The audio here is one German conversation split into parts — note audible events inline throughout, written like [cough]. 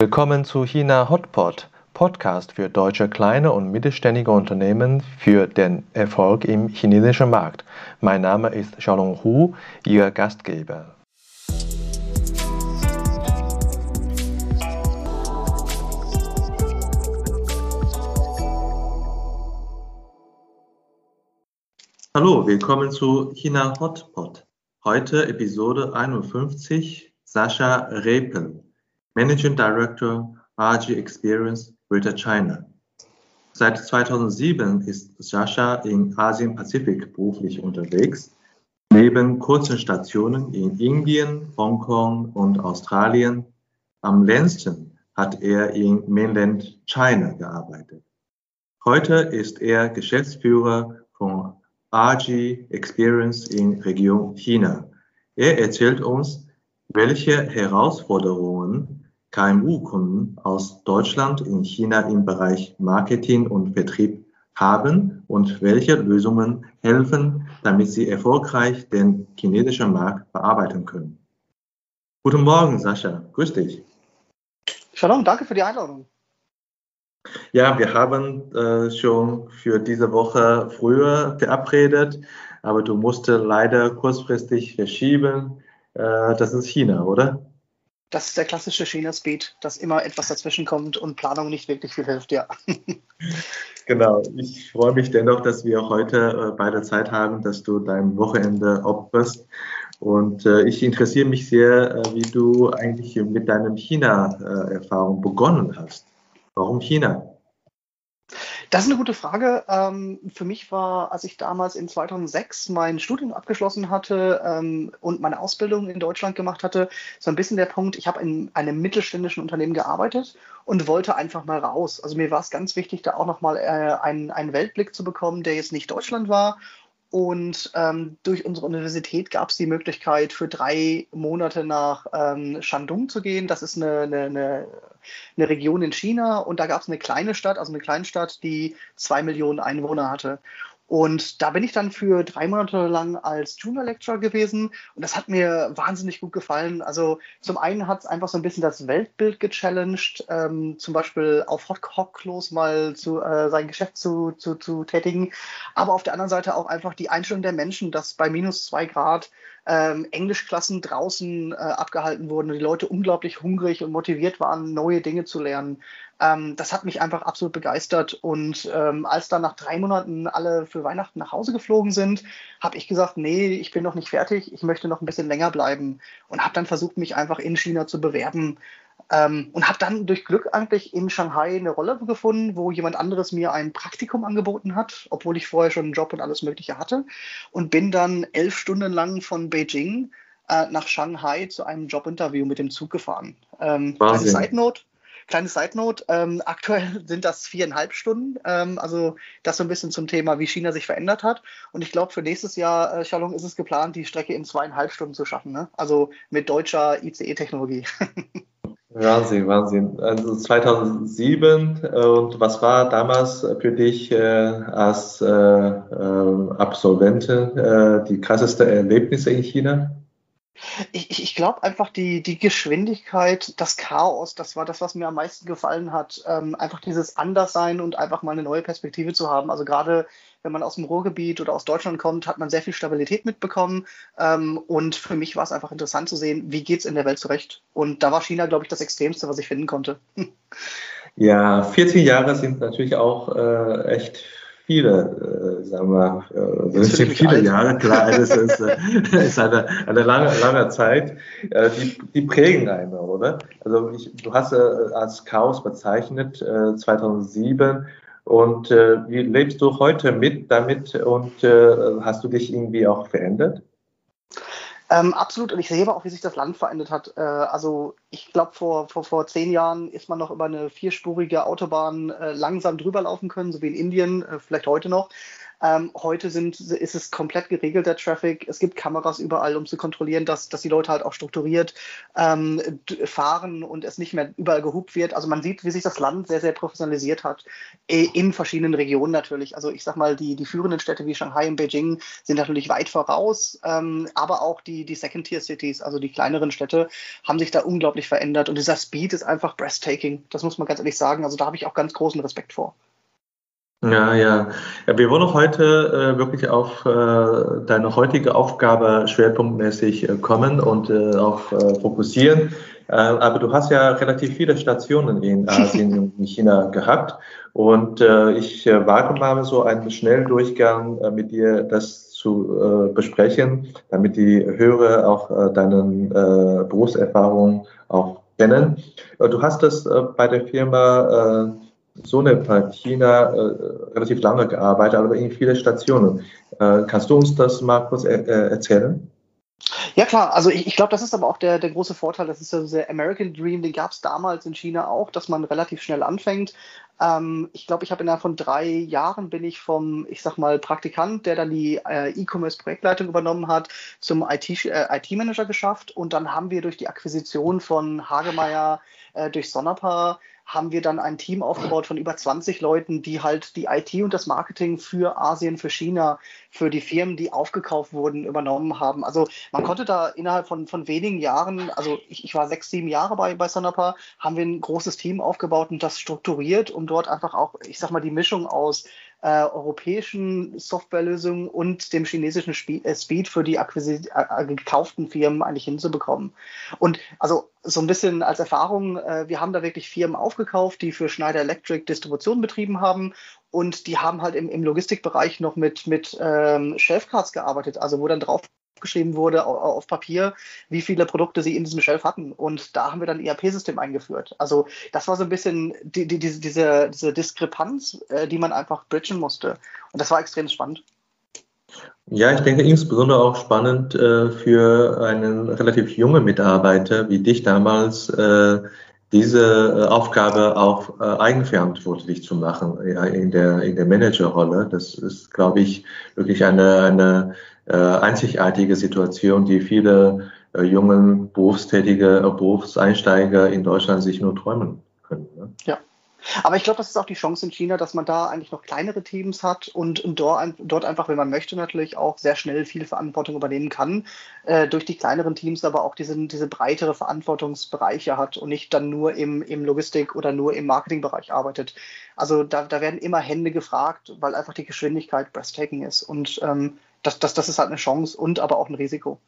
Willkommen zu China Hotpot, Podcast für deutsche kleine und mittelständige Unternehmen für den Erfolg im chinesischen Markt. Mein Name ist Xiaolong Hu, Ihr Gastgeber. Hallo, willkommen zu China Hotpot. Heute Episode 51, Sascha Repel, Managing Director RG Experience Greater China. Seit 2007 ist Sascha in Asien-Pazifik beruflich unterwegs. Neben kurzen Stationen in Indien, Hongkong und Australien am längsten hat er in Mainland China gearbeitet. Heute ist er Geschäftsführer von RG Experience in Region China. Er erzählt uns, welche Herausforderungen KMU-Kunden aus Deutschland in China im Bereich Marketing und Vertrieb haben und welche Lösungen helfen, damit sie erfolgreich den chinesischen Markt bearbeiten können. Guten Morgen, Sascha. Grüß dich. Shalom, danke für die Einladung. Ja, wir haben äh, schon für diese Woche früher verabredet, aber du musste leider kurzfristig verschieben. Äh, das ist China, oder? Das ist der klassische China-Speed, dass immer etwas dazwischen kommt und Planung nicht wirklich viel hilft, ja. genau. Ich freue mich dennoch, dass wir heute äh, beide Zeit haben, dass du dein Wochenende opferst. Und äh, ich interessiere mich sehr, äh, wie du eigentlich mit deinem China-Erfahrung begonnen hast. Warum China? Das ist eine gute Frage. Ähm, für mich war, als ich damals in 2006 mein Studium abgeschlossen hatte ähm, und meine Ausbildung in Deutschland gemacht hatte, so ein bisschen der Punkt, ich habe in einem mittelständischen Unternehmen gearbeitet und wollte einfach mal raus. Also mir war es ganz wichtig, da auch nochmal äh, einen, einen Weltblick zu bekommen, der jetzt nicht Deutschland war und ähm, durch unsere Universität gab es die Möglichkeit, für drei Monate nach ähm, Shandong zu gehen. Das ist eine, eine, eine, Region in China und da gab es eine kleine Stadt, also eine Kleinstadt, die zwei Millionen Einwohner hatte. Und da bin ich dann für drei Monate lang als Junior Lecturer gewesen und das hat mir wahnsinnig gut gefallen. Also zum einen hat es einfach so ein bisschen das Weltbild gechallenged, ähm, zum Beispiel auf Hot Hocklos mal zu, äh, sein Geschäft zu, zu, zu tätigen, aber auf der anderen Seite auch einfach die Einstellung der Menschen, dass bei minus zwei Grad ähm, Englischklassen draußen äh, abgehalten wurden und die Leute unglaublich hungrig und motiviert waren, neue Dinge zu lernen. Ähm, das hat mich einfach absolut begeistert. Und ähm, als dann nach drei Monaten alle für Weihnachten nach Hause geflogen sind, habe ich gesagt, nee, ich bin noch nicht fertig, ich möchte noch ein bisschen länger bleiben und habe dann versucht, mich einfach in China zu bewerben. Ähm, und habe dann durch Glück eigentlich in Shanghai eine Rolle gefunden, wo jemand anderes mir ein Praktikum angeboten hat, obwohl ich vorher schon einen Job und alles Mögliche hatte. Und bin dann elf Stunden lang von Beijing äh, nach Shanghai zu einem Jobinterview mit dem Zug gefahren. Ähm, eine Side Note. Kleine Side Note, ähm, aktuell [laughs] sind das viereinhalb Stunden. Ähm, also das so ein bisschen zum Thema, wie China sich verändert hat. Und ich glaube, für nächstes Jahr, äh, Shalom, ist es geplant, die Strecke in zweieinhalb Stunden zu schaffen. Ne? Also mit deutscher ICE-Technologie. [laughs] Wahnsinn, Wahnsinn. Also 2007 und was war damals für dich äh, als äh, äh, Absolventin äh, die krasseste Erlebnisse in China? Ich, ich glaube einfach die, die Geschwindigkeit, das Chaos, das war das, was mir am meisten gefallen hat. Ähm, einfach dieses Anderssein und einfach mal eine neue Perspektive zu haben. Also gerade wenn man aus dem Ruhrgebiet oder aus Deutschland kommt, hat man sehr viel Stabilität mitbekommen. Ähm, und für mich war es einfach interessant zu sehen, wie geht es in der Welt zurecht. Und da war China, glaube ich, das Extremste, was ich finden konnte. Ja, 14 Jahre sind natürlich auch äh, echt viele, äh, sagen wir, äh, das sind viele alt. Jahre, [laughs] klar, das ist, äh, ist eine, eine lange, lange Zeit, äh, die, die prägen einen, oder? Also ich, du hast äh, als Chaos bezeichnet, äh, 2007, und äh, wie lebst du heute mit damit und äh, hast du dich irgendwie auch verändert? Ähm, absolut. Und ich sehe aber auch, wie sich das Land verändert hat. Äh, also ich glaube, vor, vor, vor zehn Jahren ist man noch über eine vierspurige Autobahn äh, langsam drüber laufen können, so wie in Indien, äh, vielleicht heute noch. Ähm, heute sind, ist es komplett geregelter Traffic. Es gibt Kameras überall, um zu kontrollieren, dass, dass die Leute halt auch strukturiert ähm, fahren und es nicht mehr überall gehupt wird. Also man sieht, wie sich das Land sehr, sehr professionalisiert hat, in verschiedenen Regionen natürlich. Also ich sag mal, die, die führenden Städte wie Shanghai und Beijing sind natürlich weit voraus, ähm, aber auch die, die Second-Tier-Cities, also die kleineren Städte, haben sich da unglaublich verändert. Und dieser Speed ist einfach breathtaking. Das muss man ganz ehrlich sagen. Also da habe ich auch ganz großen Respekt vor. Ja, ja. ja wir wollen heute äh, wirklich auf äh, deine heutige Aufgabe schwerpunktmäßig äh, kommen und äh, auch äh, fokussieren. Äh, aber du hast ja relativ viele Stationen in [laughs] Asien und in China gehabt. Und äh, ich äh, wage mal so einen Schnelldurchgang äh, mit dir, das zu äh, besprechen, damit die Hörer auch äh, deine äh, Berufserfahrung auch kennen. Äh, du hast das äh, bei der Firma äh, so eine China äh, relativ lange gearbeitet, aber in viele Stationen. Äh, kannst du uns das mal kurz er, äh, erzählen? Ja klar, also ich, ich glaube, das ist aber auch der, der große Vorteil, das ist ja der American Dream, den gab es damals in China auch, dass man relativ schnell anfängt. Ähm, ich glaube, ich habe innerhalb von drei Jahren bin ich vom, ich sag mal, Praktikant, der dann die äh, E-Commerce-Projektleitung übernommen hat, zum IT-Manager äh, IT geschafft und dann haben wir durch die Akquisition von Hagemeyer äh, durch Sonapa haben wir dann ein Team aufgebaut von über 20 Leuten, die halt die IT und das Marketing für Asien, für China, für die Firmen, die aufgekauft wurden, übernommen haben. Also man konnte da innerhalb von, von wenigen Jahren, also ich, ich war sechs, sieben Jahre bei, bei Sonapa, haben wir ein großes Team aufgebaut und das strukturiert, um dort einfach auch, ich sag mal, die Mischung aus äh, europäischen Softwarelösungen und dem chinesischen äh, Speed für die äh, gekauften Firmen eigentlich hinzubekommen. Und also so ein bisschen als Erfahrung, äh, wir haben da wirklich Firmen aufgekauft, die für Schneider Electric Distribution betrieben haben und die haben halt im, im Logistikbereich noch mit, mit ähm, Shelfcards gearbeitet, also wo dann drauf geschrieben wurde auf Papier, wie viele Produkte sie in diesem Shelf hatten. Und da haben wir dann ein ERP-System eingeführt. Also das war so ein bisschen die, die, diese, diese, Diskrepanz, äh, die man einfach bridgen musste. Und das war extrem spannend. Ja, ich denke insbesondere auch spannend äh, für einen relativ jungen Mitarbeiter wie dich damals, äh, diese äh, Aufgabe auch äh, eigenverantwortlich zu machen in der, in der Managerrolle. Das ist, glaube ich, wirklich eine, eine einzigartige Situation, die viele äh, jungen Berufstätige, äh, Berufseinsteiger in Deutschland sich nur träumen können. Ne? Ja. Aber ich glaube, das ist auch die Chance in China, dass man da eigentlich noch kleinere Teams hat und, dort, einfach, wenn man möchte, natürlich auch sehr schnell viel Verantwortung übernehmen kann. Äh, durch die kleineren Teams aber auch diese, diese breitere Verantwortungsbereiche hat und nicht dann nur im, im Logistik- oder nur im Marketingbereich arbeitet. Also da, da werden immer Hände gefragt, weil einfach die Geschwindigkeit breathtaking ist. Und ähm, das, das, das ist halt eine Chance und aber auch ein Risiko.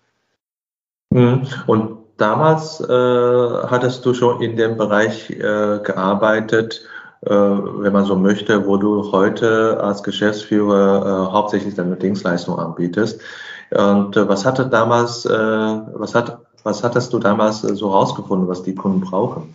Mhm. Und damals äh, hattest du schon in dem Bereich äh, gearbeitet, äh, wenn man so möchte, wo du heute als Geschäftsführer äh, hauptsächlich deine Dienstleistung anbietest. Und äh, was hatte damals, äh, was hat, was hattest du damals so rausgefunden, was die Kunden brauchen?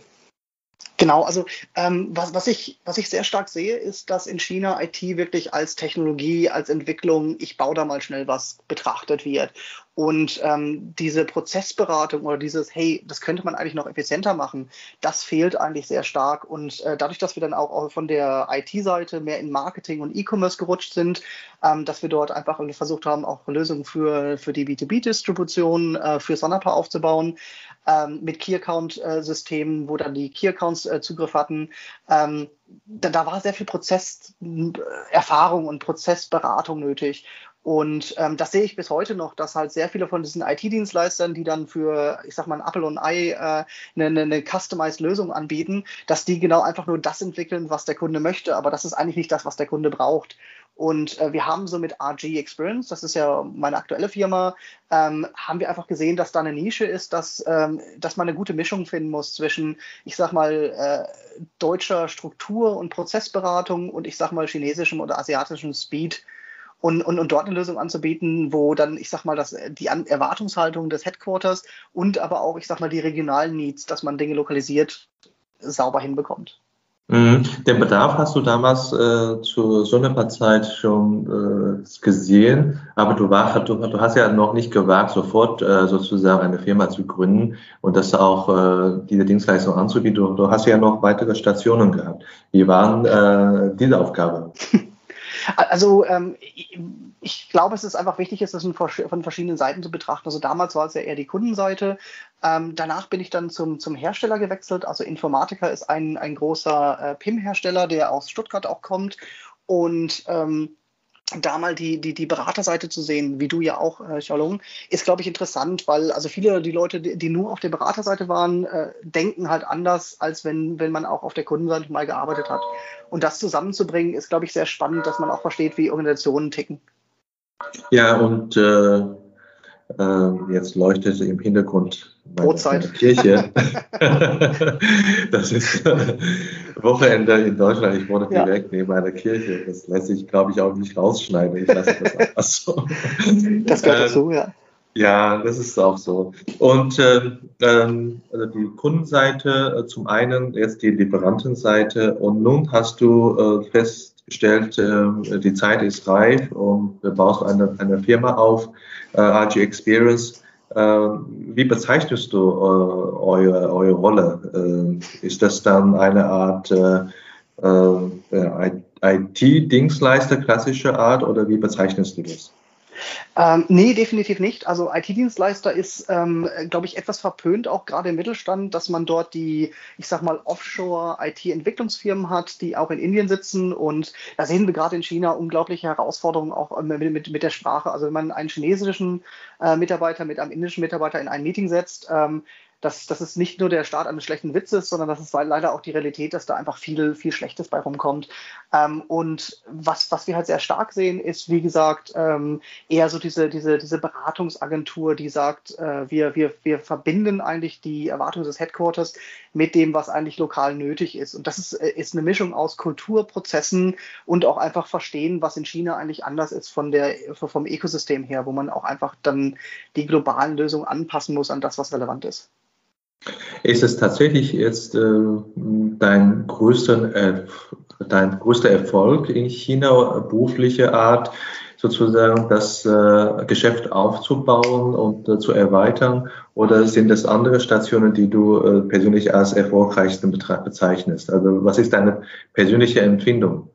Genau, also ähm, was, was, ich, was ich sehr stark sehe, ist, dass in China IT wirklich als Technologie, als Entwicklung, ich baue da mal schnell was betrachtet wird. Und ähm, diese Prozessberatung oder dieses, hey, das könnte man eigentlich noch effizienter machen, das fehlt eigentlich sehr stark. Und äh, dadurch, dass wir dann auch von der IT-Seite mehr in Marketing und E-Commerce gerutscht sind, ähm, dass wir dort einfach versucht haben, auch Lösungen für, für die B2B-Distribution, äh, für Sonapa aufzubauen, ähm, mit Key-Account-Systemen, wo dann die Key-Accounts äh, Zugriff hatten. Ähm, da, da war sehr viel Prozesserfahrung und Prozessberatung nötig. Und ähm, das sehe ich bis heute noch, dass halt sehr viele von diesen IT-Dienstleistern, die dann für, ich sag mal, ein Apple und ein Ei äh, eine, eine customized Lösung anbieten, dass die genau einfach nur das entwickeln, was der Kunde möchte. Aber das ist eigentlich nicht das, was der Kunde braucht. Und äh, wir haben so mit RG Experience, das ist ja meine aktuelle Firma, ähm, haben wir einfach gesehen, dass da eine Nische ist, dass, ähm, dass man eine gute Mischung finden muss zwischen, ich sag mal, äh, deutscher Struktur und Prozessberatung und ich sag mal chinesischem oder asiatischem Speed und, und, und dort eine Lösung anzubieten, wo dann, ich sag mal, das, die An Erwartungshaltung des Headquarters und aber auch, ich sag mal, die regionalen Needs, dass man Dinge lokalisiert, sauber hinbekommt. Mhm. Den Bedarf hast du damals äh, zu so einer Zeit schon äh, gesehen, aber du, war, du, du, hast ja noch nicht gewagt, sofort äh, sozusagen eine Firma zu gründen und das auch äh, diese Dienstleistung anzubieten. Du, du, hast ja noch weitere Stationen gehabt. Wie waren äh, diese Aufgabe? [laughs] Also ähm, ich, glaube, es ist einfach wichtig, es von verschiedenen Seiten zu betrachten. Also damals war es ja eher die Kundenseite. Ähm, danach bin ich dann zum, zum Hersteller gewechselt. Also Informatiker ist ein, ein großer äh, PIM-Hersteller, der aus Stuttgart auch kommt. Und ähm, da mal die, die, die Beraterseite zu sehen, wie du ja auch, äh, ist, glaube ich, interessant, weil also viele die Leute, die, die nur auf der Beraterseite waren, äh, denken halt anders, als wenn, wenn man auch auf der Kundenseite mal gearbeitet hat. Und das zusammenzubringen, ist, glaube ich, sehr spannend, dass man auch versteht, wie Organisationen ticken. Ja, und äh, äh, jetzt leuchtet im Hintergrund Brotzeit. Kirche. [laughs] das ist Wochenende in Deutschland. Ich wohne ja. direkt neben einer Kirche. Das lässt sich, glaube ich, auch nicht rausschneiden. Ich lasse das einfach so. [laughs] Das gehört dazu, ja. Ja, das ist auch so. Und ähm, ähm also die Kundenseite äh, zum einen, jetzt die Lieferantenseite und nun hast du äh, festgestellt, äh, die Zeit ist reif und du baust eine, eine Firma auf, äh, RG Experience. Ähm, wie bezeichnest du äh, eure, eure Rolle? Äh, ist das dann eine Art äh, IT-Dienstleister klassischer Art oder wie bezeichnest du das? Ähm, nee, definitiv nicht. Also IT-Dienstleister ist, ähm, glaube ich, etwas verpönt, auch gerade im Mittelstand, dass man dort die, ich sag mal, Offshore-IT-Entwicklungsfirmen hat, die auch in Indien sitzen. Und da sehen wir gerade in China unglaubliche Herausforderungen auch mit, mit, mit der Sprache. Also wenn man einen chinesischen äh, Mitarbeiter mit einem indischen Mitarbeiter in ein Meeting setzt, ähm, das, das ist nicht nur der Start eines schlechten Witzes, sondern das ist leider auch die Realität, dass da einfach viel, viel Schlechtes bei rumkommt. Ähm, und was, was wir halt sehr stark sehen, ist, wie gesagt, ähm, eher so diese, diese, diese Beratungsagentur, die sagt, äh, wir, wir, wir verbinden eigentlich die Erwartungen des Headquarters mit dem, was eigentlich lokal nötig ist. Und das ist, äh, ist eine Mischung aus Kulturprozessen und auch einfach verstehen, was in China eigentlich anders ist von der, vom Ökosystem her, wo man auch einfach dann die globalen Lösungen anpassen muss an das, was relevant ist. Ist es tatsächlich jetzt äh, dein, größter, äh, dein größter Erfolg in China, berufliche Art, sozusagen das äh, Geschäft aufzubauen und äh, zu erweitern? Oder sind es andere Stationen, die du äh, persönlich als erfolgreichsten bezeichnest? Also was ist deine persönliche Empfindung?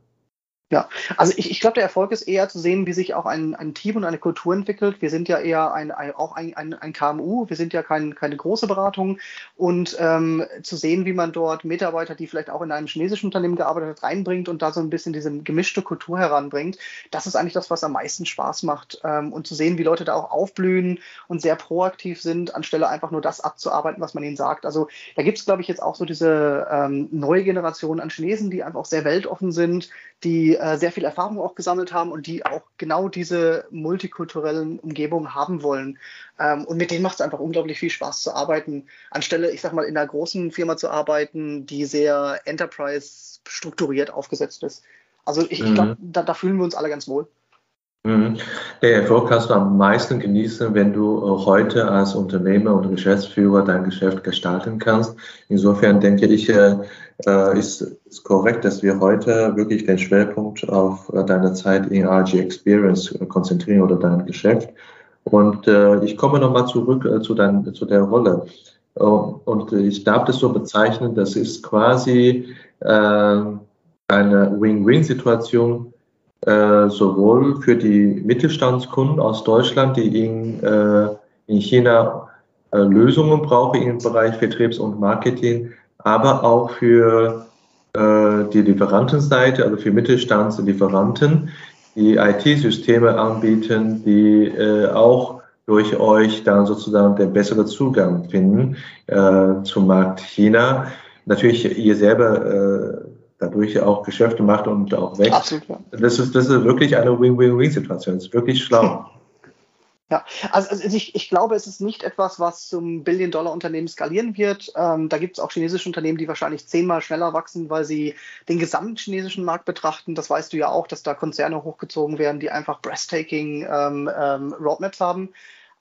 Ja, also ich, ich glaube, der Erfolg ist eher zu sehen, wie sich auch ein, ein Team und eine Kultur entwickelt. Wir sind ja eher ein, ein auch ein, ein, ein, KMU, wir sind ja kein, keine große Beratung und ähm, zu sehen, wie man dort Mitarbeiter, die vielleicht auch in einem chinesischen Unternehmen gearbeitet hat, reinbringt und da so ein bisschen diese gemischte Kultur heranbringt, das ist eigentlich das, was am meisten Spaß macht. Ähm, und zu sehen, wie Leute da auch aufblühen und sehr proaktiv sind, anstelle einfach nur das abzuarbeiten, was man ihnen sagt. Also da gibt es, glaube ich, jetzt auch so diese ähm, neue Generation an Chinesen, die einfach auch sehr weltoffen sind, die äh, sehr viel Erfahrung auch gesammelt haben und die auch genau diese multikulturellen Umgebungen haben wollen. Ähm, und mit denen macht es einfach unglaublich viel Spaß zu arbeiten, anstelle, ich sag mal, in einer großen Firma zu arbeiten, die sehr Enterprise strukturiert aufgesetzt ist. Also ich, mhm. ich glaube, da, da fühlen wir uns alle ganz wohl. Mhm. Der Erfolg kannst du am meisten genießen, wenn du äh, heute als Unternehmer und Geschäftsführer dein Geschäft gestalten kannst. Insofern denke ich, äh, äh, ist es korrekt, dass wir heute wirklich den Schwerpunkt auf deine Zeit in RG Experience konzentrieren oder dein Geschäft. Und ich komme nochmal zurück zu, dein, zu der Rolle. Und ich darf das so bezeichnen, das ist quasi eine Win-Win-Situation äh, sowohl für die Mittelstandskunden aus Deutschland, die in, äh, in China äh, Lösungen brauchen im Bereich Vertriebs- und Marketing, aber auch für äh, die Lieferantenseite, also für Mittelstandslieferanten, die IT-Systeme anbieten, die äh, auch durch euch dann sozusagen den besseren Zugang finden zum Markt China. Natürlich, ihr selber dadurch auch Geschäfte macht und auch wächst. Absolut, ja. Das ist, das ist wirklich eine Win-Win-Win-Situation. Das ist wirklich schlau. [laughs] Ja, also, also ich, ich, glaube, es ist nicht etwas, was zum Billion-Dollar-Unternehmen skalieren wird. Ähm, da gibt es auch chinesische Unternehmen, die wahrscheinlich zehnmal schneller wachsen, weil sie den gesamten chinesischen Markt betrachten. Das weißt du ja auch, dass da Konzerne hochgezogen werden, die einfach breathtaking ähm, ähm, Roadmaps haben.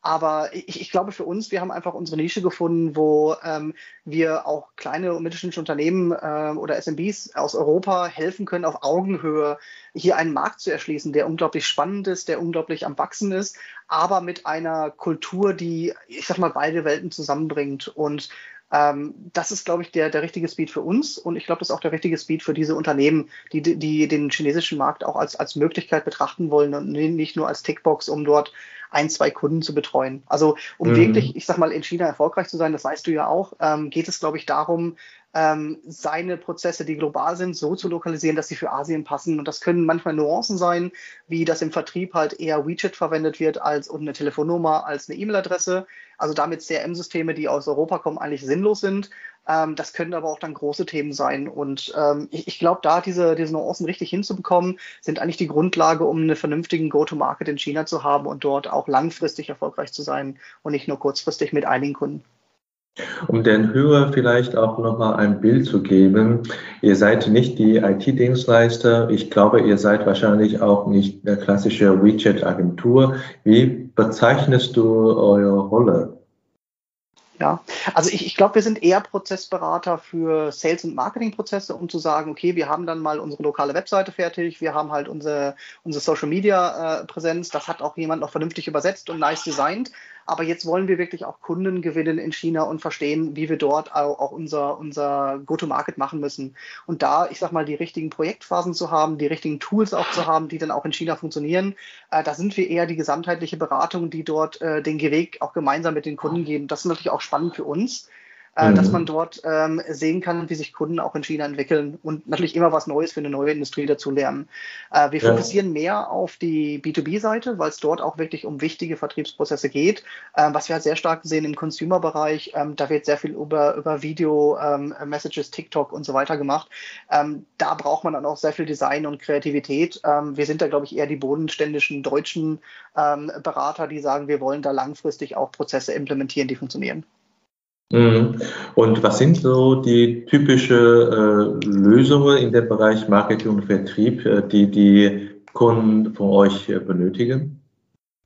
Aber ich, ich, glaube für uns, wir haben einfach unsere Nische gefunden, wo ähm, wir auch kleine und mittelständische Unternehmen äh, oder SMBs aus Europa helfen können, auf Augenhöhe hier einen Markt zu erschließen, der unglaublich spannend ist, der unglaublich am Wachsen ist, aber mit einer Kultur, die, ich sag mal, beide Welten zusammenbringt. Und Ähm, das ist, glaube ich, der, der richtige Speed für uns und ich glaube, das ist auch der richtige Speed für diese Unternehmen, die, die den chinesischen Markt auch als, als Möglichkeit betrachten wollen und nicht nur als Tickbox, um dort ein, zwei Kunden zu betreuen. Also um mhm. wirklich, ich sag mal, in China erfolgreich zu sein, das weißt du ja auch, ähm, geht es, glaube ich, darum, ähm, seine Prozesse, die global sind, so zu lokalisieren, dass sie für Asien passen. Und das können manchmal Nuancen sein, wie dass im Vertrieb halt eher WeChat verwendet wird als und eine Telefonnummer als eine E-Mail-Adresse. Also damit CRM-Systeme, die aus Europa kommen, eigentlich sinnlos sind. Ähm, das können aber auch dann große Themen sein. Und ähm, ich, ich glaube, da diese, diese Nuancen richtig hinzubekommen, sind eigentlich die Grundlage, um einen vernünftigen Go-to-Market in China zu haben und dort auch langfristig erfolgreich zu sein und nicht nur kurzfristig mit einigen Kunden. Um den Hörer vielleicht auch nochmal ein Bild zu geben, ihr seid nicht die IT-Dienstleister. Ich glaube, ihr seid wahrscheinlich auch nicht der klassische WeChat-Agentur. Wie bezeichnest du eure Rolle? Ja, also ich, ich glaube, wir sind eher Prozessberater für Sales- und Marketingprozesse, um zu sagen, okay, wir haben dann mal unsere lokale Webseite fertig, wir haben halt unsere, unsere Social-Media-Präsenz, äh, das hat auch jemand noch vernünftig übersetzt und nice designt, aber jetzt wollen wir wirklich auch Kunden gewinnen in China und verstehen, wie wir dort auch unser, unser Go-to-Market machen müssen. Und da, ich sag mal, die richtigen Projektphasen zu haben, die richtigen Tools auch zu haben, die dann auch in China funktionieren, äh, da sind wir eher die gesamtheitliche Beratung, die dort äh, den Weg auch gemeinsam mit den Kunden geben. Das ist natürlich auch spannend für uns mhm. dass man dort ähm, sehen kann, wie sich Kunden auch in China entwickeln und natürlich immer was Neues für eine neue Industrie dazu lernen. Äh, wir ja. fokussieren mehr auf die B2B-Seite, weil es dort auch wirklich um wichtige Vertriebsprozesse geht. Ähm, was wir halt sehr stark sehen im Consumer-Bereich, ähm, da wird sehr viel über, über Video, ähm, Messages, TikTok und so weiter gemacht. Ähm, da braucht man dann auch sehr viel Design und Kreativität. Ähm, wir sind da, glaube ich, eher die bodenständischen deutschen Berater, die sagen, wir wollen da langfristig auch Prozesse implementieren, die funktionieren. Mhm. Und was sind so die typischen äh, Lösungen in dem Bereich Marketing und Vertrieb, äh, die die Kunden von euch äh, benötigen?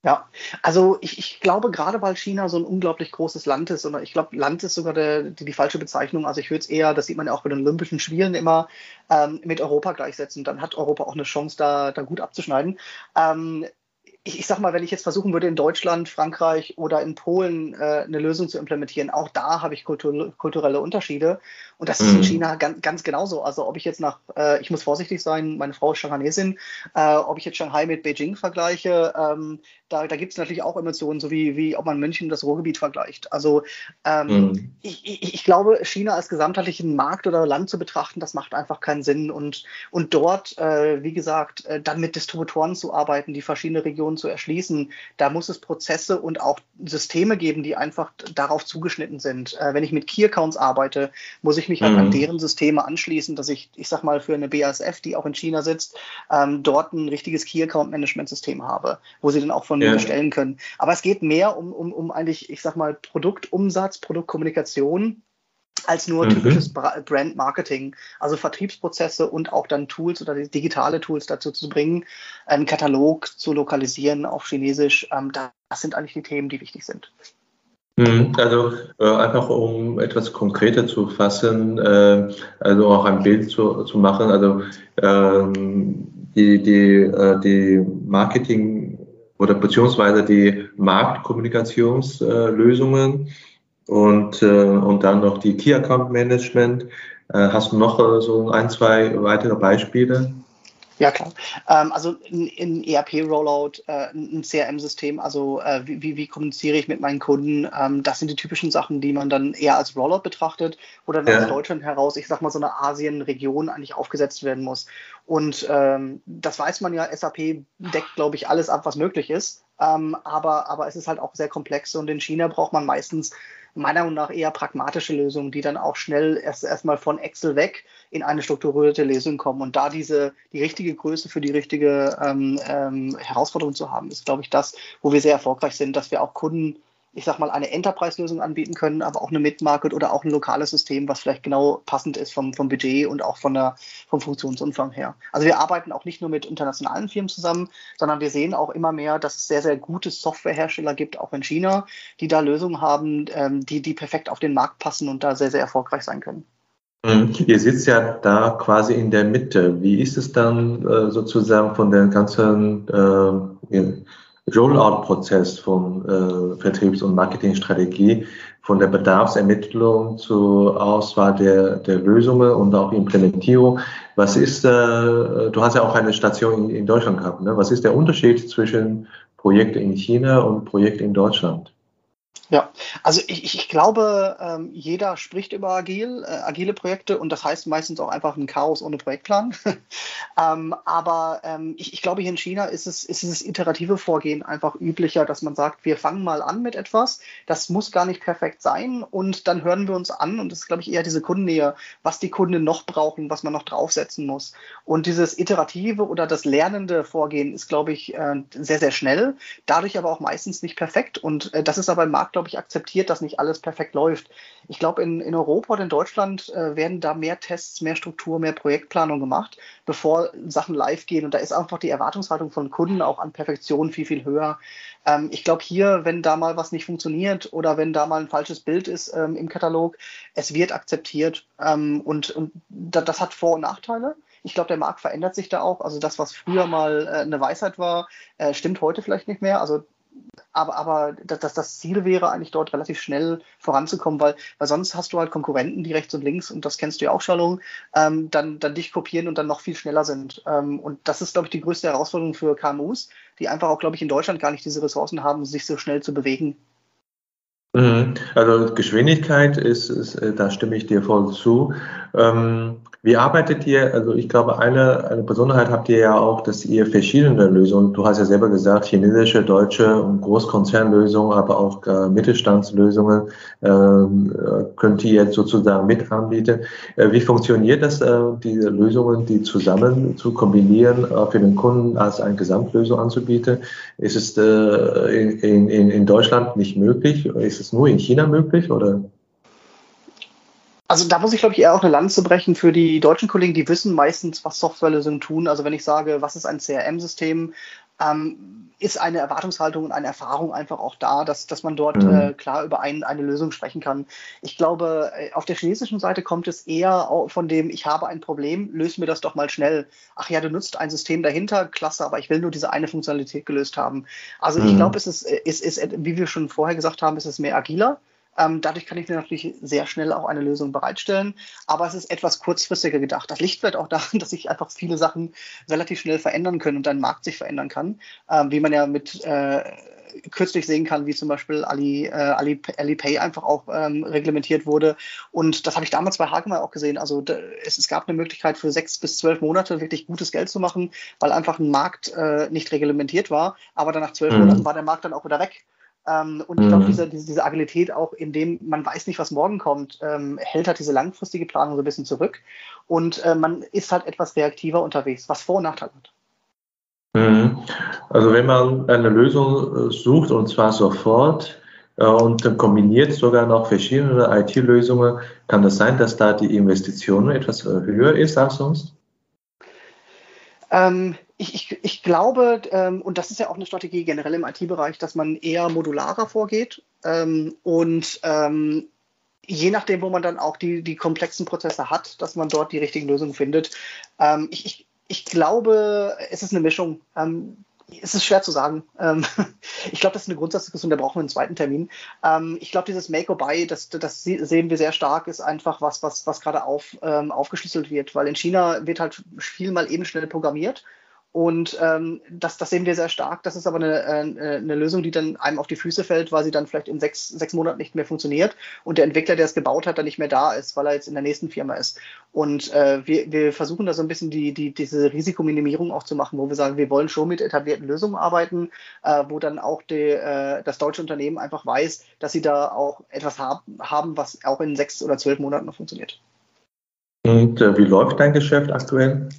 Ja, also ich, ich glaube, gerade weil China so ein unglaublich großes Land ist, oder ich glaube, Land ist sogar der, die, die falsche Bezeichnung. Also ich würde es eher, das sieht man ja auch bei den Olympischen Spielen immer, ähm, mit Europa gleichsetzen. Dann hat Europa auch eine Chance, da, da gut abzuschneiden. Ähm, ich, ich sag mal, wenn ich jetzt versuchen würde, in Deutschland, Frankreich oder in Polen äh, eine Lösung zu implementieren, auch da habe ich kultur kulturelle Unterschiede. Und das mhm. ist in mhm. China ganz, ganz genauso. Also ob ich jetzt nach, äh, ich muss vorsichtig sein, meine Frau ist Shanghaiesin, äh, ob ich jetzt Shanghai mit Beijing vergleiche, ähm, da, da gibt es natürlich auch Emotionen, so wie, wie ob man München das Ruhrgebiet vergleicht. Also ähm, mhm. ich, ich, ich, glaube, China als gesamtheitlichen Markt oder Land zu betrachten, das macht einfach keinen Sinn. Und, und dort, äh, wie gesagt, äh, dann mit Distributoren zu arbeiten, die verschiedene Regionen zu erschließen, da muss es Prozesse und auch Systeme geben, die einfach darauf zugeschnitten sind. Äh, wenn ich mit Key-Accounts arbeite, muss ich mich halt mhm. an deren Systeme anschließen, dass ich, ich sag mal, für eine BASF, die auch in China sitzt, ähm, dort ein richtiges Key-Account-Management-System habe, wo sie dann auch von ja. bestellen können. Aber es geht mehr um, um, um eigentlich, ich sag mal, Produktumsatz, Produktkommunikation als nur mhm. typisches Brand Marketing, also Vertriebsprozesse und auch dann Tools oder digitale Tools dazu zu bringen, einen Katalog zu lokalisieren auf Chinesisch. Ähm, das sind eigentlich die Themen, die wichtig sind. Mhm. Also äh, einfach um etwas konkreter zu fassen, äh, also auch ein Bild zu, zu machen. Also ähm, die, die, äh, die Marketing oder beziehungsweise die Marktkommunikationslösungen und, äh, und dann noch die Key Account Management. Äh, hast du noch äh, so ein, zwei weitere Beispiele? Ja, klar. Ähm, also ein, ERP-Rollout, äh, ein CRM-System, also äh, wie, wie, kommuniziere ich mit meinen Kunden, ähm, das sind die typischen Sachen, die man dann eher als Rollout betrachtet oder dann ja. aus Deutschland heraus, ich sag mal, so eine Asien-Region eigentlich aufgesetzt werden muss. Und ähm, das weiß man ja, SAP deckt, glaube ich, alles ab, was möglich ist. Ähm, aber, aber es ist halt auch sehr komplex und in China braucht man meistens meiner Meinung nach eher pragmatische Lösungen, die dann auch schnell erst erstmal von Excel weg in eine strukturierte Lösung kommen. Und da diese die richtige Größe für die richtige ähm, ähm, Herausforderung zu haben, ist, glaube ich, das, wo wir sehr erfolgreich sind, dass wir auch Kunden ich sag mal, eine Enterprise-Lösung anbieten können, aber auch eine Mid-Market oder auch ein lokales System, was vielleicht genau passend ist vom, vom Budget und auch von der, vom Funktionsumfang her. Also wir arbeiten auch nicht nur mit internationalen Firmen zusammen, sondern wir sehen auch immer mehr, dass es sehr, sehr gute Softwarehersteller gibt, auch in China, die da Lösungen haben, ähm, die, die perfekt auf den Markt passen und da sehr, sehr erfolgreich sein können. Mhm. Ihr sitzt ja da quasi in der Mitte. Wie ist es dann äh, sozusagen von den ganzen äh, Rollout-Prozess von äh, Vertriebs- und Marketingstrategie. von der Bedarfsermittlung zur Auswahl der, der Lösungen und auch Implementierung. Was ist, äh, du hast ja auch eine Station in, in Deutschland gehabt, ne? was ist der Unterschied zwischen Projekten in China und Projekten in Deutschland? Ja, also ich, ich glaube, ähm, jeder spricht über agil, äh, agile Projekte und das heißt meistens auch einfach ein Chaos ohne Projektplan. [laughs] ähm, aber ähm, ich, ich, glaube, hier in China ist es, ist dieses iterative Vorgehen einfach üblicher, dass man sagt, wir fangen mal an mit etwas, das muss gar nicht perfekt sein und dann hören wir uns an und das ist, glaube ich, eher diese Kundennähe, was die Kunden noch brauchen, was man noch draufsetzen muss. Und dieses iterative oder das lernende Vorgehen ist, glaube ich, äh, sehr, sehr schnell, dadurch aber auch meistens nicht perfekt und äh, das ist aber im Markt, glaube glaube ich, akzeptiert, dass nicht alles perfekt läuft. Ich glaube, in, in Europa und in Deutschland äh, werden da mehr Tests, mehr Struktur, mehr Projektplanung gemacht, bevor Sachen live gehen. Und da ist einfach die Erwartungshaltung von Kunden auch an Perfektion viel, viel höher. Ähm, ich glaube, hier, wenn da mal was nicht funktioniert oder wenn da mal ein falsches Bild ist ähm, im Katalog, es wird akzeptiert. Ähm, und und das, hat Vor- und Nachteile. Ich glaube, der Markt verändert sich da auch. Also das, was früher mal äh, eine Weisheit war, äh, stimmt heute vielleicht nicht mehr. Also aber, aber das, das Ziel wäre eigentlich dort relativ schnell voranzukommen, weil, weil sonst hast du halt Konkurrenten, die rechts und links, und das kennst du ja auch, Shalom, ähm, dann, dann dich kopieren und dann noch viel schneller sind. Ähm, und das ist, glaube ich, die größte Herausforderung für KMUs, die einfach auch, glaube ich, in Deutschland gar nicht diese Ressourcen haben, sich so schnell zu bewegen. Mhm. Also Geschwindigkeit ist, ist, äh, da stimme ich dir voll zu. Ähm, wie arbeitet ihr? Also ich glaube, eine, eine Besonderheit habt ihr ja auch, dass ihr verschiedene Lösungen, du hast ja selber gesagt, chinesische, deutsche und Großkonzernlösungen, aber auch äh, Mittelstandslösungen ähm, äh, könnt ihr jetzt sozusagen mit anbieten. Äh, wie funktioniert das, äh, diese Lösungen, die zusammen zu kombinieren, äh, für den Kunden als eine Gesamtlösung anzubieten? Ist es äh, in, in, in Deutschland nicht möglich? Ist es nur in China möglich oder? Also da muss ich, glaube ich, eher auch eine Lanze brechen für die deutschen Kollegen, die wissen meistens, was Softwarelösungen tun. Also wenn ich sage, was ist ein CRM-System, ähm, ist eine Erwartungshaltung und eine Erfahrung einfach auch da, dass, dass man dort mhm. äh, klar über ein, eine Lösung sprechen kann. Ich glaube, äh, auf der chinesischen Seite kommt es eher von dem, ich habe ein Problem, löse mir das doch mal schnell. Ach ja, du nutzt ein System dahinter, klasse, aber ich will nur diese eine Funktionalität gelöst haben. Also mhm. ich glaube, es ist, ist, ist, wie wir schon vorher gesagt haben, es ist mehr agiler. Ähm, dadurch kann ich mir natürlich sehr schnell auch eine Lösung bereitstellen. Aber es ist etwas kurzfristiger gedacht. Das liegt vielleicht auch daran, [laughs] dass sich einfach viele Sachen relativ schnell verändern können und dein Markt sich verändern kann. Ähm, wie man ja mit äh, kürzlich sehen kann, wie zum Beispiel Ali, äh, Ali, Alipay einfach auch ähm, reglementiert wurde. Und das habe ich damals bei Hagemann auch gesehen. Also da, es, es, gab eine Möglichkeit für sechs bis zwölf Monate wirklich gutes Geld zu machen, weil einfach ein Markt äh, nicht reglementiert war. Aber dann nach zwölf mhm. Monaten war der Markt dann auch wieder weg. Ähm, und ich glaube, mhm. diese, diese, diese, Agilität auch, in dem man weiß nicht, was morgen kommt, ähm, hält halt diese langfristige Planung so ein bisschen zurück. Und äh, man ist halt etwas reaktiver unterwegs, was Vor- und Nachteile hat. Mhm. Also wenn man eine Lösung äh, sucht und zwar sofort äh, und kombiniert sogar noch verschiedene IT-Lösungen, kann das sein, dass da die Investition etwas äh, höher ist als sonst? Ähm, ich, ich, ich, glaube, ähm, und das ist ja auch eine Strategie generell im IT-Bereich, dass man eher modularer vorgeht ähm, und ähm, je nachdem, wo man dann auch die, die komplexen Prozesse hat, dass man dort die richtigen Lösungen findet. Ähm, ich, ich, ich glaube, es ist eine Mischung. Ähm, es ist schwer zu sagen. Ähm, [laughs] ich glaube, das ist eine Grundsatzdiskussion, da brauchen wir einen zweiten Termin. Ich glaube, dieses Make or Buy, das, das sehen wir sehr stark, ist einfach was, was, was gerade auf, aufgeschlüsselt wird, weil in China wird halt viel mal eben schnell programmiert und ähm, das, das sehen wir sehr stark. Das ist aber eine, äh, eine Lösung, die dann einem auf die Füße fällt, weil sie dann vielleicht in sechs, sechs Monaten nicht mehr funktioniert und der Entwickler, der es gebaut hat, dann nicht mehr da ist, weil er jetzt in der nächsten Firma ist. Und äh, wir, wir versuchen da so ein bisschen die, die, diese Risikominimierung auch zu machen, wo wir sagen, wir wollen schon mit etablierten Lösungen arbeiten, äh, wo dann auch die, äh, das deutsche Unternehmen einfach weiß, dass sie da auch etwas hab, haben, was auch in sechs oder zwölf Monaten noch funktioniert. Und äh, wie läuft dein Geschäft aktuell?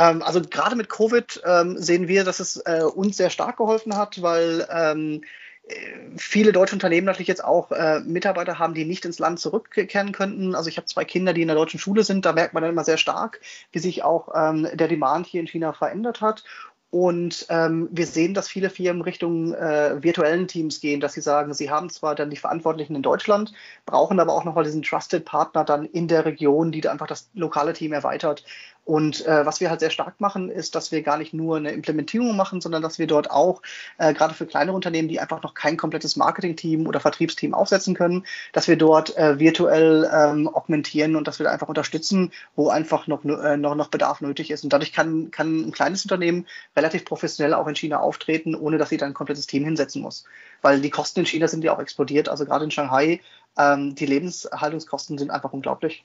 Ähm, also gerade mit Covid ähm, sehen wir, dass es äh, uns sehr stark geholfen hat, weil ähm, äh, viele deutsche Unternehmen natürlich jetzt auch äh, Mitarbeiter haben, die nicht ins Land zurückkehren könnten. Also ich habe zwei Kinder, die in der deutschen Schule sind. Da merkt man dann immer sehr stark, wie sich auch ähm, der Demand hier in China verändert hat. Und ähm, wir sehen, dass viele Firmen Richtung äh, virtuellen Teams gehen, dass sie sagen, sie haben zwar dann die Verantwortlichen in Deutschland, brauchen aber auch nochmal diesen Trusted Partner dann in der Region, die da einfach das lokale Team erweitert. Und äh, was wir halt sehr stark machen, ist, dass wir gar nicht nur eine Implementierung machen, sondern dass wir dort auch, äh, gerade für kleinere Unternehmen, die einfach noch kein komplettes Marketing-Team oder Vertriebsteam aufsetzen können, dass wir dort äh, virtuell ähm, augmentieren und dass wir da einfach unterstützen, wo einfach noch, äh, noch, noch Bedarf nötig ist. Und dadurch kann, kann ein kleines Unternehmen relativ professionell auch in China auftreten, ohne dass sie dann ein komplettes Team hinsetzen muss. Weil die Kosten in China sind ja auch explodiert. Also gerade in Shanghai, ähm, die Lebenshaltungskosten sind einfach unglaublich.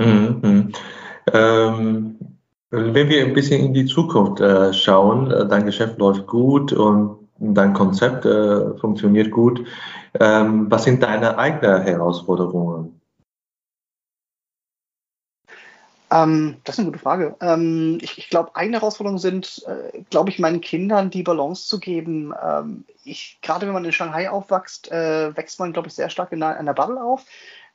Mhm. Ähm, wenn wir ein bisschen in die Zukunft äh, schauen, äh, dein Geschäft läuft gut und dein Konzept äh, funktioniert gut. Ähm, was sind deine eigenen Herausforderungen? Ähm, das ist eine gute Frage. Ähm, ich, ich glaube, eigene Herausforderungen sind, äh, glaube ich, meinen Kindern die Balance zu geben. Ähm, ich, gerade wenn man in Shanghai aufwächst, äh, wächst man, glaube ich, sehr stark in einer, in einer Bubble auf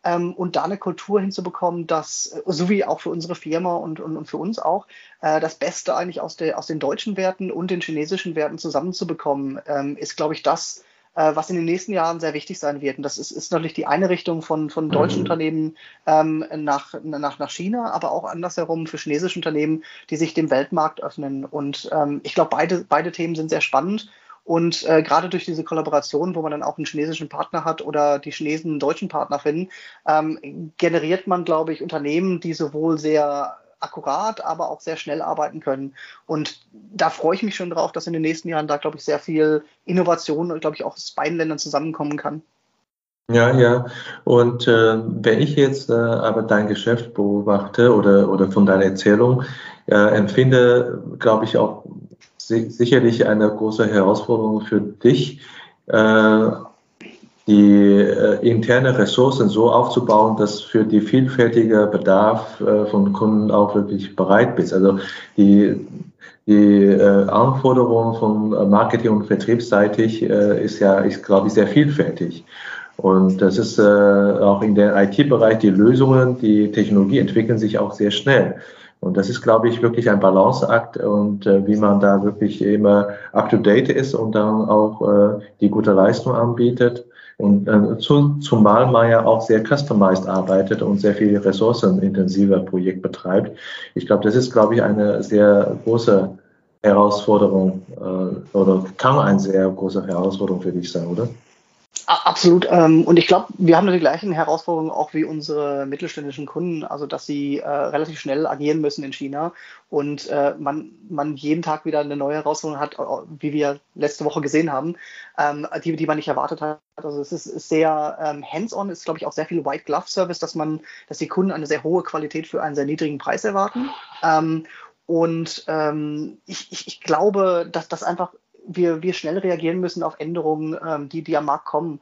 ähm, und da eine Kultur hinzubekommen, dass, äh, so wie auch für unsere Firma und, und, und für uns auch, äh, das Beste eigentlich aus, der, aus den deutschen Werten und den chinesischen Werten zusammenzubekommen, ähm, ist, glaube ich, das, äh, was in den nächsten Jahren sehr wichtig sein wird. Und das ist, ist natürlich die eine Richtung von, von deutschen mhm. Unternehmen ähm, nach, nach, nach China, aber auch andersherum für chinesische Unternehmen, die sich dem Weltmarkt öffnen. Und ähm, ich glaube, beide, beide Themen sind sehr spannend. Und äh, gerade durch diese Kollaboration, wo man dann auch einen chinesischen Partner hat oder die Chinesen einen deutschen Partner finden, ähm, generiert man, glaube ich, Unternehmen, die sowohl sehr akkurat, aber auch sehr schnell arbeiten können. Und da freue ich mich schon drauf, dass in den nächsten Jahren da, glaube ich, sehr viel Innovation, glaube ich, auch aus beiden Ländern zusammenkommen kann. Ja, ja. Und äh, wenn ich jetzt äh, aber dein Geschäft beobachte oder, oder von deiner Erzählung, äh, empfinde, glaube ich, auch sicherlich eine große Herausforderung für dich, äh, die äh, interne Ressourcen so aufzubauen, dass für die vielfältige Bedarf äh, von Kunden auch wirklich bereit bist. Also die, die Anforderung von Marketing- und Vertriebsseitig ist ja, ist, glaube ich, sehr vielfältig. Und das ist auch in der IT-Bereich die Lösungen, die Technologie entwickeln sich auch sehr schnell. Und das ist, glaube ich, wirklich ein Balanceakt und äh, wie man da wirklich immer up-to-date ist und dann auch äh, die gute Leistung anbietet. Und äh, zu, zumal man ja auch sehr customized arbeitet und sehr viel ressourcenintensiver Projekt betreibt. Ich glaube, das ist, glaube ich, eine sehr große Herausforderung äh, oder kann eine sehr große Herausforderung für dich sein, oder? Absolut. Ähm, und ich glaube, wir haben die gleichen Herausforderungen auch wie unsere mittelständischen Kunden, also dass sie äh, relativ schnell agieren müssen in China und äh, man, man jeden Tag wieder eine neue Herausforderung hat, wie wir letzte Woche gesehen haben, ähm, die, die man nicht erwartet hat. Also es ist, sehr ähm, hands-on, ist glaube ich auch sehr viel White Glove Service, dass man, dass die Kunden eine sehr hohe Qualität für einen sehr niedrigen Preis erwarten. Und ich, ich, ich glaube, dass das einfach wir, wir schnell reagieren müssen auf Änderungen, ähm, die, die am Markt kommen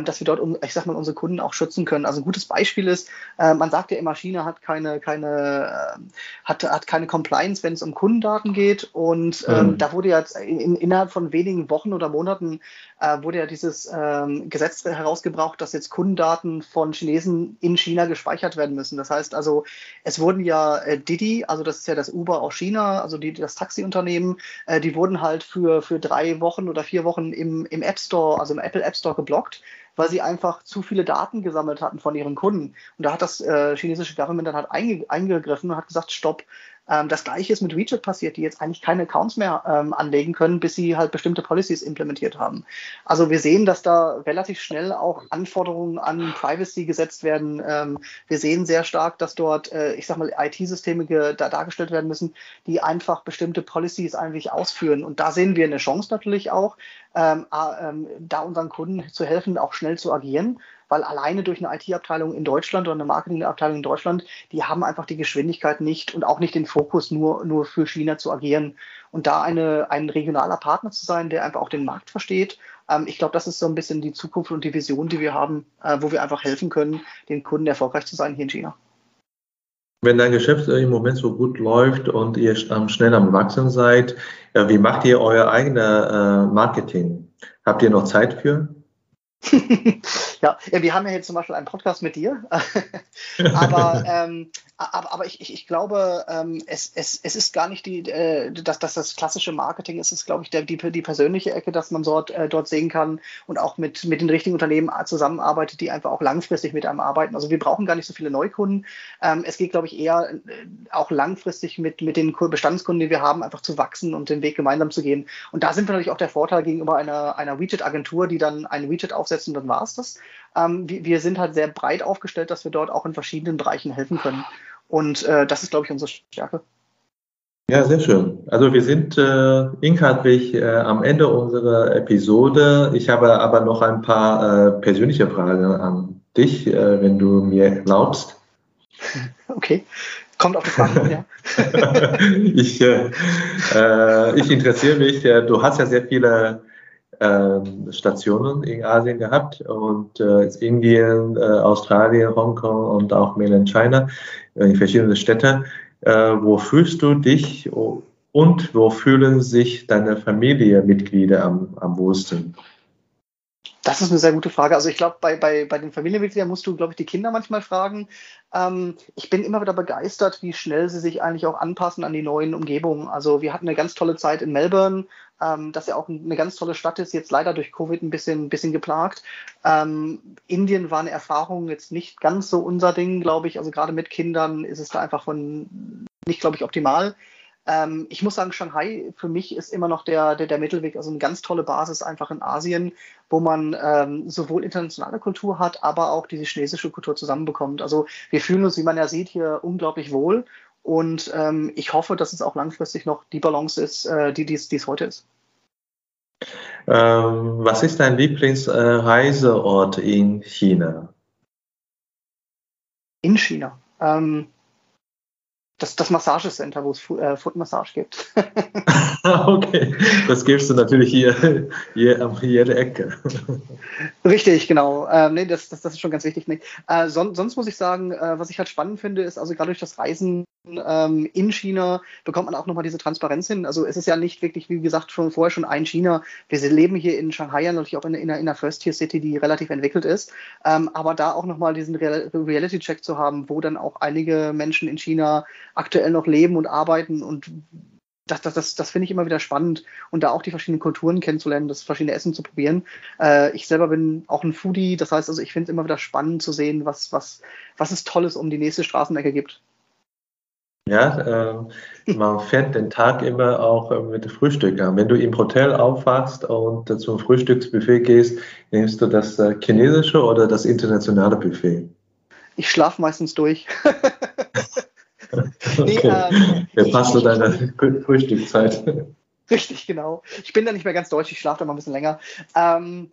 dass wir dort, ich sag mal, unsere Kunden auch schützen können. Also ein gutes Beispiel ist, äh, man sagt ja immer, China hat keine, keine, äh, hat, hat keine Compliance, wenn es um Kundendaten geht. Und ähm, mhm. da wurde jetzt in, innerhalb von wenigen Wochen oder Monaten äh, wurde ja dieses ähm, Gesetz herausgebracht, dass jetzt Kundendaten von Chinesen in China gespeichert werden müssen. Das heißt also, es wurden ja äh, Didi, also das ist ja das Uber aus China, also die, das Taxiunternehmen, äh, die wurden halt für, für drei Wochen oder vier Wochen im, im App Store, also im Apple App Store geblockt weil sie einfach zu viele Daten gesammelt hatten von ihren Kunden. Und da hat das äh, chinesische Government dann halt einge eingegriffen und hat gesagt, stopp, ähm, das gleiche ist mit WeChat passiert, die jetzt eigentlich keine Accounts mehr ähm, anlegen können, bis sie halt bestimmte Policies implementiert haben. Also wir sehen, dass da relativ schnell auch Anforderungen an Privacy gesetzt werden. Ähm, wir sehen sehr stark, dass dort, äh, ich sag mal, IT-Systeme da dargestellt werden müssen, die einfach bestimmte Policies eigentlich ausführen. Und da sehen wir eine Chance natürlich auch, ähm, ähm, da unseren Kunden zu helfen, auch schnell zu agieren weil alleine durch eine IT-Abteilung in Deutschland oder eine Marketingabteilung in Deutschland, die haben einfach die Geschwindigkeit nicht und auch nicht den Fokus, nur, nur für China zu agieren. Und da eine, ein regionaler Partner zu sein, der einfach auch den Markt versteht, ähm, ich glaube, das ist so ein bisschen die Zukunft und die Vision, die wir haben, äh, wo wir einfach helfen können, den Kunden erfolgreich zu sein hier in China. Wenn dein Geschäft im Moment so gut läuft und ihr schnell am Wachsen seid, wie macht ihr euer eigenes äh, Marketing? Habt ihr noch Zeit für? [laughs] ja, wir haben ja jetzt zum Beispiel einen Podcast mit dir. [laughs] aber, [laughs] ähm, aber, aber ich, ich, ich glaube, ähm, es, es, es ist gar nicht die, äh, dass, dass das klassische Marketing ist, ist, glaube ich, der, die, die persönliche Ecke, dass man dort, äh, dort sehen kann und auch mit, mit den richtigen Unternehmen zusammenarbeitet, die einfach auch langfristig mit einem arbeiten. Also wir brauchen gar nicht so viele Neukunden. Ähm, es geht, glaube ich, eher äh, auch langfristig mit, mit den Bestandskunden, die wir haben, einfach zu wachsen und den Weg gemeinsam zu gehen. Und da sind wir natürlich auch der Vorteil gegenüber einer, einer Widget-Agentur, die dann ein Widget aufsetzt und dann war es das. Ähm, wir, wir sind halt sehr breit aufgestellt, dass wir dort auch in verschiedenen Bereichen helfen können. Und äh, das ist, glaube ich, unsere Stärke. Ja, sehr schön. Also wir sind äh, inhaltlich äh, am Ende unserer Episode. Ich habe aber noch ein paar äh, persönliche Fragen an dich, äh, wenn du mir erlaubst. [laughs] Okay, kommt auf die Frage, ja. [laughs] ich, äh, äh, ich interessiere mich, du hast ja sehr viele ähm, Stationen in Asien gehabt und äh, Indien, äh, Australien, Hongkong und auch Mainland China äh, in verschiedene Städte. Äh, wo fühlst du dich und wo fühlen sich deine Familienmitglieder am, am wohlsten? Das ist eine sehr gute Frage. Also ich glaube, bei, bei, bei den Familienmitgliedern musst du, glaube ich, die Kinder manchmal fragen. Ähm, ich bin immer wieder begeistert, wie schnell sie sich eigentlich auch anpassen an die neuen Umgebungen. Also wir hatten eine ganz tolle Zeit in Melbourne, ähm, das ja auch eine ganz tolle Stadt ist, jetzt leider durch Covid ein bisschen, bisschen geplagt. Ähm, Indien war eine Erfahrung jetzt nicht ganz so unser Ding, glaube ich. Also gerade mit Kindern ist es da einfach von nicht, glaube ich, optimal. Ähm, ich muss sagen, Shanghai für mich ist immer noch der, der, der Mittelweg, also eine ganz tolle Basis einfach in Asien, wo man ähm, sowohl internationale Kultur hat, aber auch diese chinesische Kultur zusammenbekommt. Also wir fühlen uns, wie man ja sieht, hier unglaublich wohl und ähm, ich hoffe, dass es auch langfristig noch die Balance ist, äh, die es heute ist. Ähm, was ist dein Lieblingsreiseort in China? In China. Ähm, das, das Massagecenter, wo es äh, Footmassage gibt. [laughs] okay, das gibst du natürlich hier, hier an jeder Ecke. Richtig, genau. Ähm, nee, das, das, das ist schon ganz wichtig. Nee. Äh, son, sonst muss ich sagen, äh, was ich halt spannend finde, ist, also gerade durch das Reisen ähm, in China bekommt man auch nochmal diese Transparenz hin. Also es ist ja nicht wirklich, wie gesagt, schon vorher schon ein China. Wir leben hier in Shanghai natürlich auch in, in, in einer First-Tier-City, die relativ entwickelt ist. Ähm, aber da auch nochmal diesen Reality-Check zu haben, wo dann auch einige Menschen in China aktuell noch leben und arbeiten und das, das, das, das finde ich immer wieder spannend und da auch die verschiedenen Kulturen kennenzulernen, das verschiedene Essen zu probieren. Äh, ich selber bin auch ein Foodie, das heißt also, ich finde es immer wieder spannend zu sehen, was, was, was es Tolles um die nächste Straßenecke gibt. Ja, äh, man fährt den Tag immer auch äh, mit Frühstück an. Wenn du im Hotel aufwachst und äh, zum Frühstücksbuffet gehst, nimmst du das äh, chinesische oder das internationale Buffet? Ich schlafe meistens durch. [laughs] nee, okay. äh, passt du deine Frühstückzeit. [laughs] Richtig, genau. Ich bin da nicht mehr ganz deutsch, ich schlafe da mal ein bisschen länger. Ähm,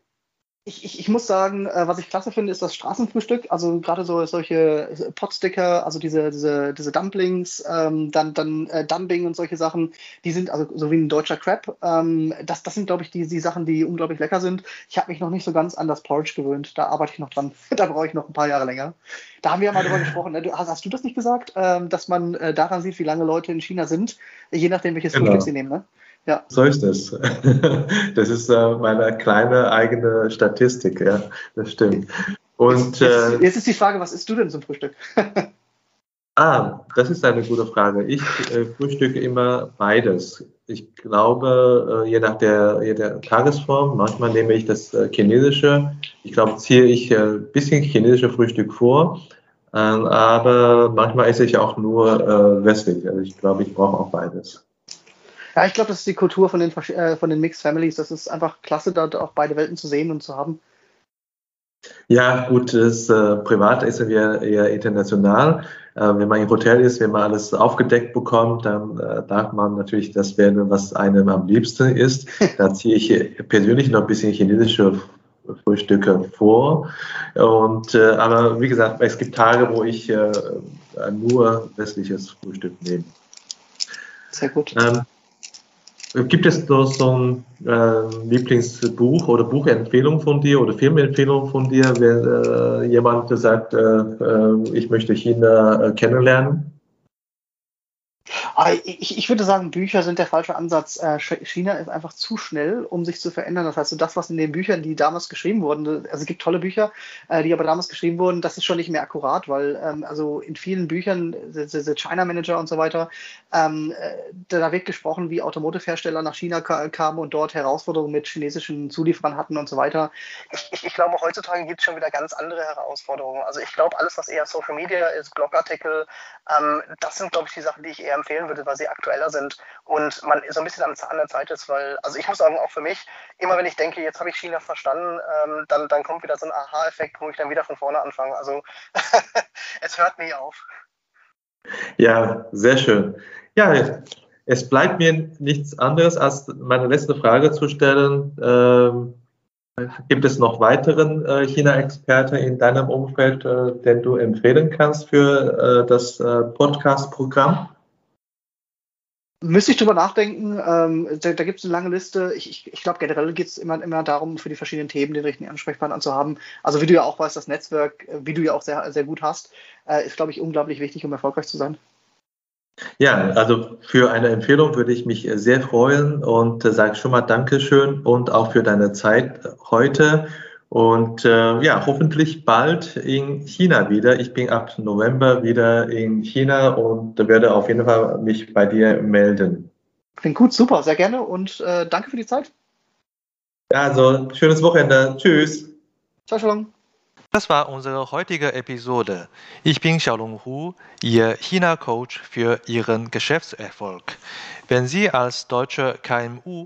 ich, ich, ich, muss sagen, äh, was ich klasse finde, ist das Straßenfrühstück. Also gerade so solche Potsticker, also diese, diese, diese Dumplings, ähm, dann, dann äh, Dumping und solche Sachen, die sind also so wie ein deutscher Crab. Ähm, das, das sind, glaube ich, die, die Sachen, die unglaublich lecker sind. Ich habe mich noch nicht so ganz an das Porridge gewöhnt. Da arbeite ich noch dran. [laughs] da brauche ich noch ein paar Jahre länger. Da haben wir ja mal drüber gesprochen. Ne? Du, hast, hast, du das nicht gesagt, ähm, dass man äh, daran sieht, wie lange Leute in China sind, je nachdem, welches genau. Frühstück sie nehmen? Ne? Ja. So ist es. [laughs] Das ist äh, meine kleine eigene Statistik, ja, das stimmt. Und, jetzt, jetzt, äh, ist die Frage, was isst du denn zum Frühstück? [laughs] ah, das ist eine gute Frage. Ich äh, frühstücke immer beides. Ich glaube, äh, je nach der, je der Tagesform, manchmal nehme ich das äh, chinesische. Ich glaube, ziehe ich ein äh, bisschen chinesische Frühstück vor. Ähm, aber manchmal esse ich auch nur westlich. Also ich glaube, ich brauche auch beides. Ja, ich glaube, das ist die Kultur von den, äh, von den Mixed Families. Das ist einfach klasse, da auch beide Welten zu sehen und zu haben. Ja, gut, das, äh, privat ist wir eher international. Äh, wenn man im Hotel ist, wenn man alles aufgedeckt bekommt, dann äh, darf man natürlich das werden, was einem am liebsten ist. [laughs] Da ziehe ich persönlich noch ein bisschen chinesische Frühstücke vor. Und, äh, aber wie gesagt, es gibt Tage, wo ich äh, nur westliches Frühstück nehme. Sehr gut. Ähm, Gibt es da so ein äh, Lieblingsbuch oder Buchempfehlung von dir oder Filmempfehlung von dir, wenn äh, jemand sagt, äh, äh ich möchte China äh, kennenlernen? Ich, ich, würde sagen, Bücher sind der falsche Ansatz. Äh, China ist einfach zu schnell, um sich zu verändern. Das heißt, das, was in den Büchern, die damals geschrieben wurden, also es gibt tolle Bücher, äh, die aber damals geschrieben wurden, das ist schon nicht mehr akkurat, weil ähm, also in vielen Büchern, the China Manager und so weiter, ähm, äh, da wird gesprochen, wie Automotive-Hersteller nach China kamen und dort Herausforderungen mit chinesischen Zulieferern hatten und so weiter. Ich, ich glaube, heutzutage gibt es schon wieder ganz andere Herausforderungen. Also ich glaube, alles, was eher Social Media ist, Blogartikel, ähm, das sind, glaube ich, die Sachen, die ich eher empfehlen würde, weil sie aktueller sind und man so ein bisschen am Zahn der Zeit ist, weil, also ich muss sagen, auch für mich, immer wenn ich denke, jetzt habe ich China verstanden, ähm, dann, dann kommt wieder so ein Aha-Effekt, wo ich dann wieder von vorne anfange. Also [laughs] es hört nie auf. Ja, sehr schön. Ja, es bleibt mir nichts anderes, als meine letzte Frage zu stellen. Ähm, Gibt es noch weiteren äh, China-Experte in deinem Umfeld, äh, den du empfehlen kannst für äh, das Podcast-Programm? Müsste ich drüber nachdenken. Ähm, da da gibt es eine lange Liste. Ich, ich, ich glaube, generell geht es immer, immer darum, für die verschiedenen Themen den richtigen Ansprechpartner zu haben. Also wie du ja auch weißt, das Netzwerk, äh, wie du ja auch sehr, sehr gut hast, äh, ist, glaube ich, unglaublich wichtig, um erfolgreich zu sein. Ja, also für eine Empfehlung würde ich mich sehr freuen und äh, sage schon mal Dankeschön und auch für deine Zeit heute. Und äh, ja, hoffentlich bald in China wieder. Ich bin ab November wieder in China und werde auf jeden Fall mich bei dir melden. Klingt gut, super, sehr gerne und äh, danke für die Zeit. Ja, also schönes Wochenende. Tschüss. Ciao, Shalom. Das war unsere heutige Episode. Ich bin Xiaolong Hu, Ihr China-Coach für Ihren Geschäftserfolg. Wenn Sie als deutscher KMU